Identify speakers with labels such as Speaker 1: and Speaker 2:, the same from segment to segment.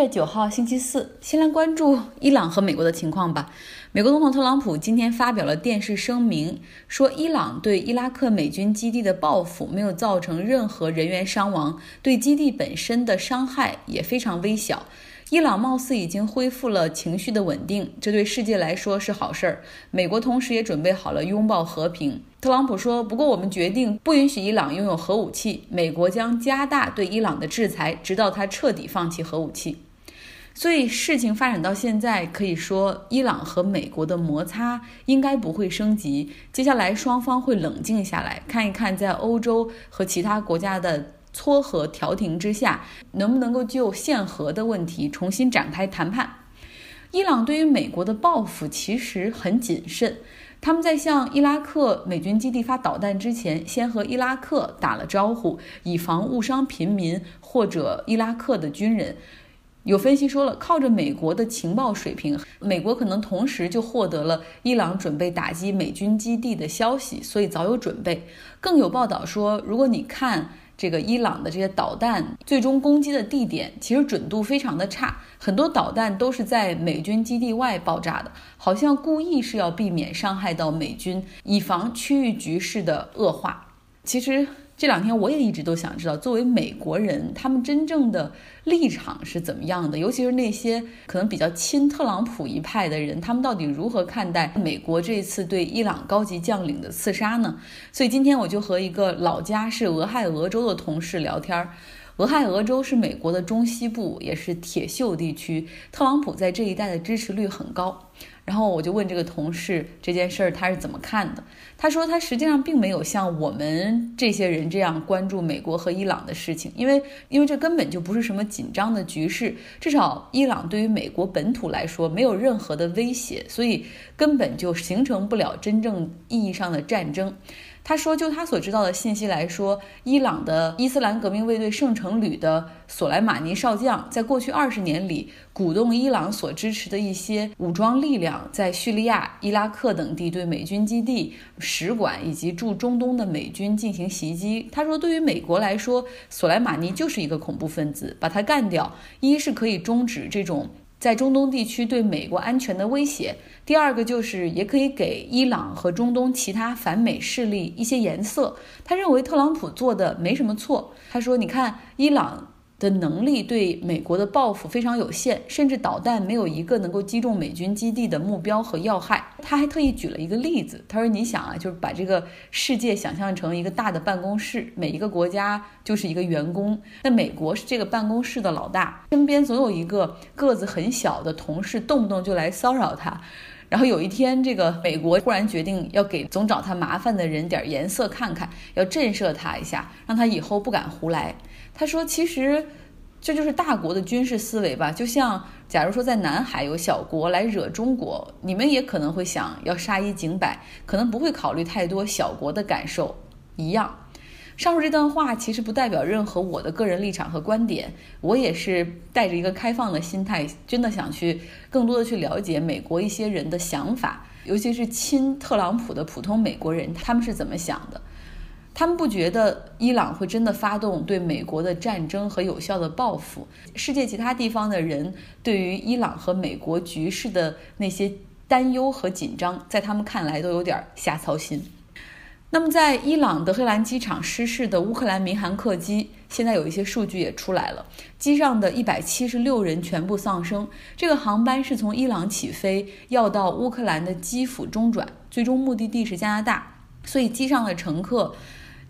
Speaker 1: 月九号，星期四，先来关注伊朗和美国的情况吧。美国总统特朗普今天发表了电视声明，说伊朗对伊拉克美军基地的报复没有造成任何人员伤亡，对基地本身的伤害也非常微小。伊朗貌似已经恢复了情绪的稳定，这对世界来说是好事儿。美国同时也准备好了拥抱和平。特朗普说：“不过我们决定不允许伊朗拥有核武器，美国将加大对伊朗的制裁，直到他彻底放弃核武器。”所以事情发展到现在，可以说伊朗和美国的摩擦应该不会升级。接下来双方会冷静下来，看一看在欧洲和其他国家的。撮合调停之下，能不能够就限核的问题重新展开谈判？伊朗对于美国的报复其实很谨慎，他们在向伊拉克美军基地发导弹之前，先和伊拉克打了招呼，以防误伤平民或者伊拉克的军人。有分析说了，靠着美国的情报水平，美国可能同时就获得了伊朗准备打击美军基地的消息，所以早有准备。更有报道说，如果你看。这个伊朗的这些导弹最终攻击的地点其实准度非常的差，很多导弹都是在美军基地外爆炸的，好像故意是要避免伤害到美军，以防区域局势的恶化。其实。这两天我也一直都想知道，作为美国人，他们真正的立场是怎么样的？尤其是那些可能比较亲特朗普一派的人，他们到底如何看待美国这次对伊朗高级将领的刺杀呢？所以今天我就和一个老家是俄亥俄州的同事聊天儿。俄亥俄州是美国的中西部，也是铁锈地区，特朗普在这一带的支持率很高。然后我就问这个同事这件事儿他是怎么看的？他说他实际上并没有像我们这些人这样关注美国和伊朗的事情，因为因为这根本就不是什么紧张的局势，至少伊朗对于美国本土来说没有任何的威胁，所以根本就形成不了真正意义上的战争。他说，就他所知道的信息来说，伊朗的伊斯兰革命卫队圣城旅的索莱马尼少将，在过去二十年里，鼓动伊朗所支持的一些武装力量，在叙利亚、伊拉克等地对美军基地、使馆以及驻中东的美军进行袭击。他说，对于美国来说，索莱马尼就是一个恐怖分子，把他干掉，一是可以终止这种。在中东地区对美国安全的威胁。第二个就是，也可以给伊朗和中东其他反美势力一些颜色。他认为特朗普做的没什么错。他说：“你看，伊朗。”的能力对美国的报复非常有限，甚至导弹没有一个能够击中美军基地的目标和要害。他还特意举了一个例子，他说：“你想啊，就是把这个世界想象成一个大的办公室，每一个国家就是一个员工，那美国是这个办公室的老大，身边总有一个个子很小的同事，动不动就来骚扰他。然后有一天，这个美国忽然决定要给总找他麻烦的人点颜色看看，要震慑他一下，让他以后不敢胡来。”他说：“其实，这就是大国的军事思维吧。就像，假如说在南海有小国来惹中国，你们也可能会想要杀一儆百，可能不会考虑太多小国的感受一样。上述这段话其实不代表任何我的个人立场和观点，我也是带着一个开放的心态，真的想去更多的去了解美国一些人的想法，尤其是亲特朗普的普通美国人，他们是怎么想的。”他们不觉得伊朗会真的发动对美国的战争和有效的报复。世界其他地方的人对于伊朗和美国局势的那些担忧和紧张，在他们看来都有点瞎操心。那么，在伊朗德黑兰机场失事的乌克兰民航客机，现在有一些数据也出来了，机上的一百七十六人全部丧生。这个航班是从伊朗起飞，要到乌克兰的基辅中转，最终目的地是加拿大，所以机上的乘客。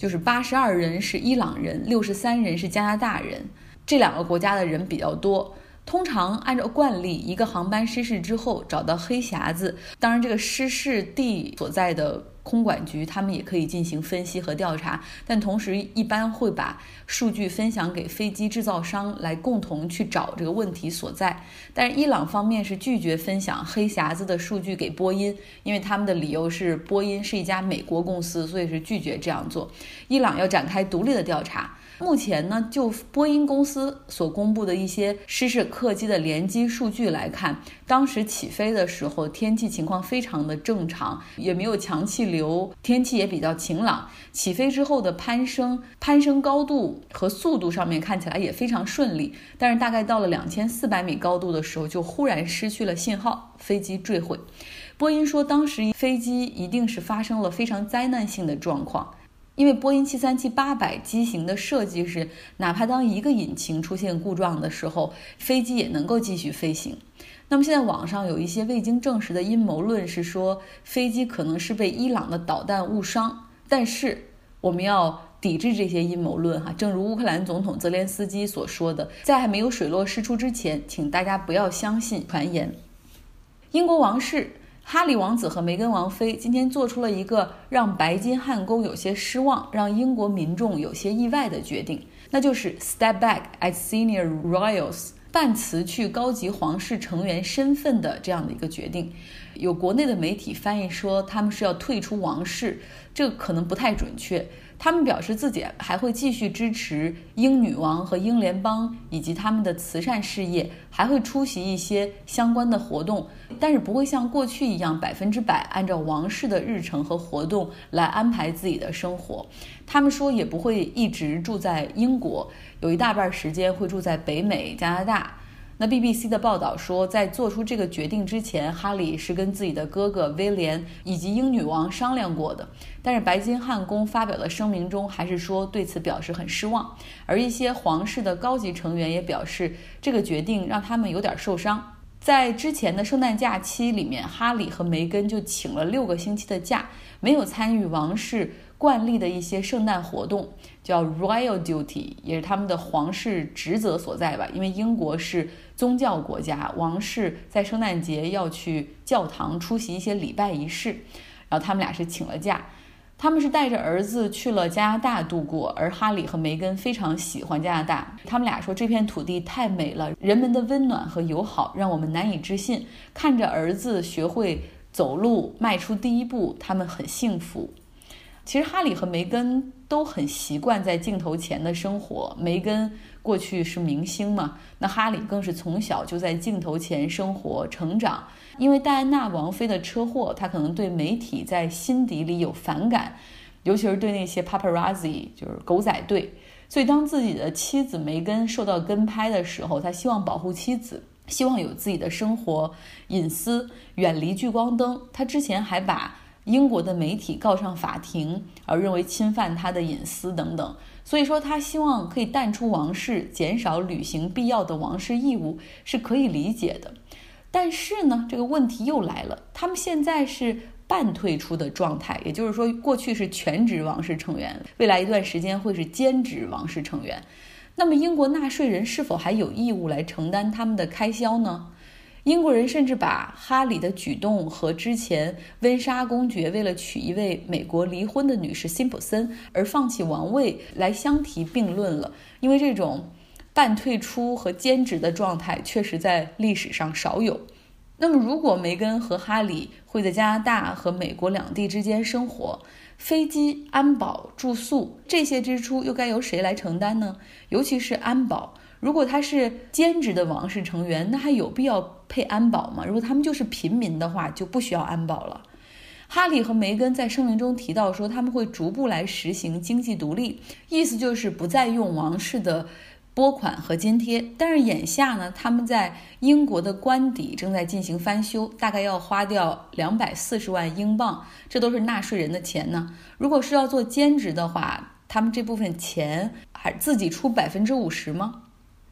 Speaker 1: 就是八十二人是伊朗人，六十三人是加拿大人，这两个国家的人比较多。通常按照惯例，一个航班失事之后找到黑匣子，当然这个失事地所在的。空管局他们也可以进行分析和调查，但同时一般会把数据分享给飞机制造商来共同去找这个问题所在。但是伊朗方面是拒绝分享黑匣子的数据给波音，因为他们的理由是波音是一家美国公司，所以是拒绝这样做。伊朗要展开独立的调查。目前呢，就波音公司所公布的一些失事客机的联机数据来看，当时起飞的时候天气情况非常的正常，也没有强气流，天气也比较晴朗。起飞之后的攀升、攀升高度和速度上面看起来也非常顺利，但是大概到了两千四百米高度的时候，就忽然失去了信号，飞机坠毁。波音说，当时飞机一定是发生了非常灾难性的状况，因为波音737-800机型的设计是，哪怕当一个引擎出现故障的时候，飞机也能够继续飞行。那么现在网上有一些未经证实的阴谋论是说，飞机可能是被伊朗的导弹误伤，但是我们要抵制这些阴谋论哈。正如乌克兰总统泽连斯基所说的，在还没有水落石出之前，请大家不要相信传言。英国王室。哈里王子和梅根王妃今天做出了一个让白金汉宫有些失望、让英国民众有些意外的决定，那就是 step back as senior royals，半辞去高级皇室成员身份的这样的一个决定。有国内的媒体翻译说他们是要退出王室，这可能不太准确。他们表示自己还会继续支持英女王和英联邦以及他们的慈善事业，还会出席一些相关的活动，但是不会像过去一样百分之百按照王室的日程和活动来安排自己的生活。他们说也不会一直住在英国，有一大半时间会住在北美、加拿大。那 BBC 的报道说，在做出这个决定之前，哈里是跟自己的哥哥威廉以及英女王商量过的。但是白金汉宫发表的声明中还是说对此表示很失望，而一些皇室的高级成员也表示，这个决定让他们有点受伤。在之前的圣诞假期里面，哈里和梅根就请了六个星期的假，没有参与王室惯例的一些圣诞活动，叫 Royal Duty，也是他们的皇室职责所在吧。因为英国是宗教国家，王室在圣诞节要去教堂出席一些礼拜仪式，然后他们俩是请了假。他们是带着儿子去了加拿大度过，而哈里和梅根非常喜欢加拿大。他们俩说这片土地太美了，人们的温暖和友好让我们难以置信。看着儿子学会走路，迈出第一步，他们很幸福。其实哈里和梅根都很习惯在镜头前的生活。梅根过去是明星嘛，那哈里更是从小就在镜头前生活成长。因为戴安娜王妃的车祸，他可能对媒体在心底里有反感，尤其是对那些 paparazzi，就是狗仔队。所以当自己的妻子梅根受到跟拍的时候，他希望保护妻子，希望有自己的生活隐私，远离聚光灯。他之前还把英国的媒体告上法庭，而认为侵犯他的隐私等等。所以说，他希望可以淡出王室，减少履行必要的王室义务，是可以理解的。但是呢，这个问题又来了。他们现在是半退出的状态，也就是说，过去是全职王室成员，未来一段时间会是兼职王室成员。那么，英国纳税人是否还有义务来承担他们的开销呢？英国人甚至把哈里的举动和之前温莎公爵为了娶一位美国离婚的女士辛普森而放弃王位来相提并论了，因为这种。半退出和兼职的状态确实在历史上少有。那么，如果梅根和哈里会在加拿大和美国两地之间生活，飞机、安保、住宿这些支出又该由谁来承担呢？尤其是安保，如果他是兼职的王室成员，那还有必要配安保吗？如果他们就是平民的话，就不需要安保了。哈里和梅根在声明中提到说，他们会逐步来实行经济独立，意思就是不再用王室的。拨款和津贴，但是眼下呢，他们在英国的官邸正在进行翻修，大概要花掉两百四十万英镑，这都是纳税人的钱呢。如果是要做兼职的话，他们这部分钱还自己出百分之五十吗？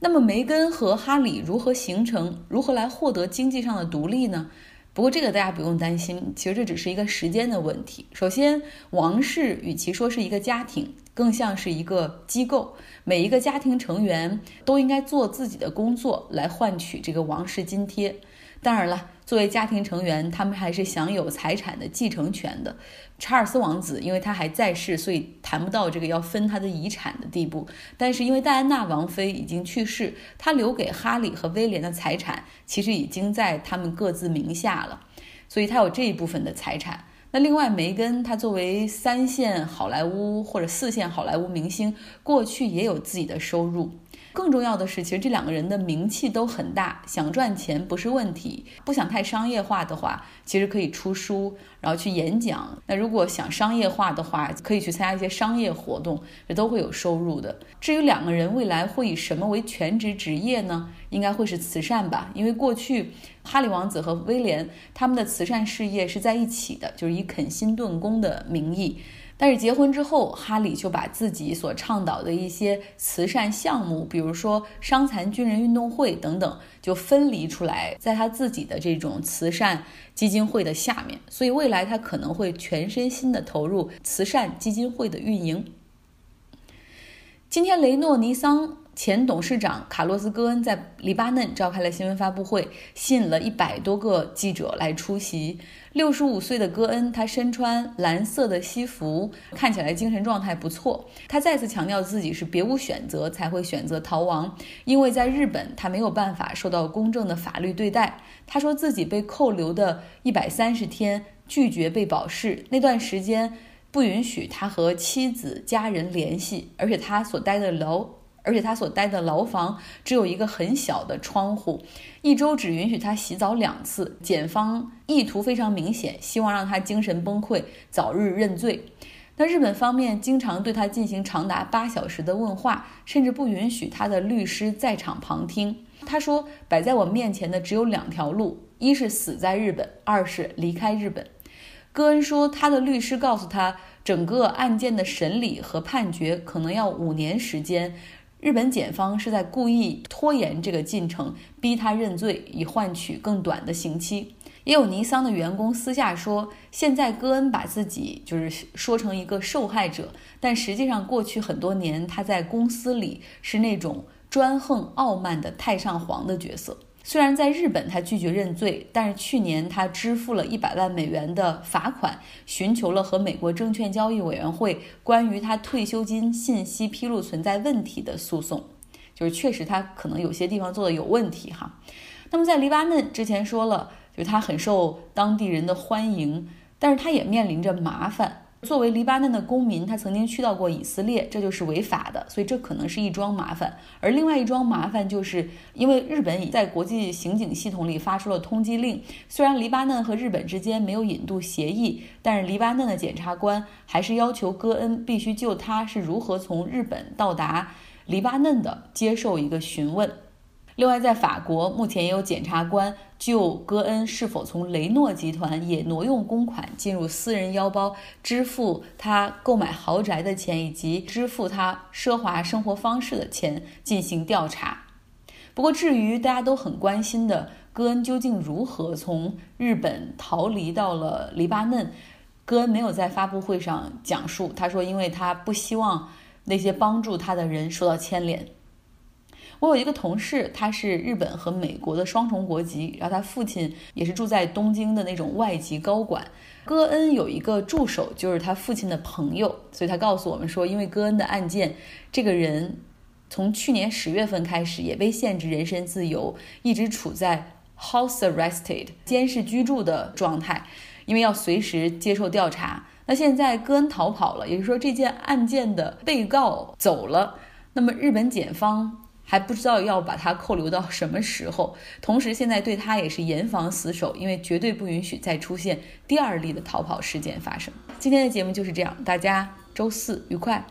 Speaker 1: 那么梅根和哈里如何形成，如何来获得经济上的独立呢？不过这个大家不用担心，其实这只是一个时间的问题。首先，王室与其说是一个家庭，更像是一个机构。每一个家庭成员都应该做自己的工作来换取这个王室津贴。当然了，作为家庭成员，他们还是享有财产的继承权的。查尔斯王子因为他还在世，所以谈不到这个要分他的遗产的地步。但是因为戴安娜王妃已经去世，她留给哈里和威廉的财产其实已经在他们各自名下了，所以他有这一部分的财产。那另外，梅根她作为三线好莱坞或者四线好莱坞明星，过去也有自己的收入。更重要的是，其实这两个人的名气都很大，想赚钱不是问题。不想太商业化的话，其实可以出书，然后去演讲。那如果想商业化的话，可以去参加一些商业活动，这都会有收入的。至于两个人未来会以什么为全职职业呢？应该会是慈善吧，因为过去哈利王子和威廉他们的慈善事业是在一起的，就是以肯辛顿宫的名义。但是结婚之后，哈里就把自己所倡导的一些慈善项目，比如说伤残军人运动会等等，就分离出来，在他自己的这种慈善基金会的下面。所以未来他可能会全身心的投入慈善基金会的运营。今天，雷诺尼桑。前董事长卡洛斯·戈恩在黎巴嫩召开了新闻发布会，吸引了一百多个记者来出席。六十五岁的戈恩，他身穿蓝色的西服，看起来精神状态不错。他再次强调自己是别无选择才会选择逃亡，因为在日本他没有办法受到公正的法律对待。他说自己被扣留的一百三十天，拒绝被保释，那段时间不允许他和妻子、家人联系，而且他所待的楼。而且他所待的牢房只有一个很小的窗户，一周只允许他洗澡两次。检方意图非常明显，希望让他精神崩溃，早日认罪。那日本方面经常对他进行长达八小时的问话，甚至不允许他的律师在场旁听。他说：“摆在我面前的只有两条路，一是死在日本，二是离开日本。”戈恩说，他的律师告诉他，整个案件的审理和判决可能要五年时间。日本检方是在故意拖延这个进程，逼他认罪，以换取更短的刑期。也有尼桑的员工私下说，现在戈恩把自己就是说成一个受害者，但实际上过去很多年他在公司里是那种专横傲慢的太上皇的角色。虽然在日本他拒绝认罪，但是去年他支付了一百万美元的罚款，寻求了和美国证券交易委员会关于他退休金信息披露存在问题的诉讼，就是确实他可能有些地方做的有问题哈。那么在黎巴嫩之前说了，就是他很受当地人的欢迎，但是他也面临着麻烦。作为黎巴嫩的公民，他曾经去到过以色列，这就是违法的，所以这可能是一桩麻烦。而另外一桩麻烦，就是因为日本已在国际刑警系统里发出了通缉令。虽然黎巴嫩和日本之间没有引渡协议，但是黎巴嫩的检察官还是要求戈恩必须就他是如何从日本到达黎巴嫩的接受一个询问。另外，在法国，目前也有检察官就戈恩是否从雷诺集团也挪用公款进入私人腰包，支付他购买豪宅的钱，以及支付他奢华生活方式的钱进行调查。不过，至于大家都很关心的戈恩究竟如何从日本逃离到了黎巴嫩，戈恩没有在发布会上讲述。他说，因为他不希望那些帮助他的人受到牵连。我有一个同事，他是日本和美国的双重国籍，然后他父亲也是住在东京的那种外籍高管。戈恩有一个助手，就是他父亲的朋友，所以他告诉我们说，因为戈恩的案件，这个人从去年十月份开始也被限制人身自由，一直处在 house arrested 监视居住的状态，因为要随时接受调查。那现在戈恩逃跑了，也就是说这件案件的被告走了，那么日本检方。还不知道要把它扣留到什么时候，同时现在对他也是严防死守，因为绝对不允许再出现第二例的逃跑事件发生。今天的节目就是这样，大家周四愉快。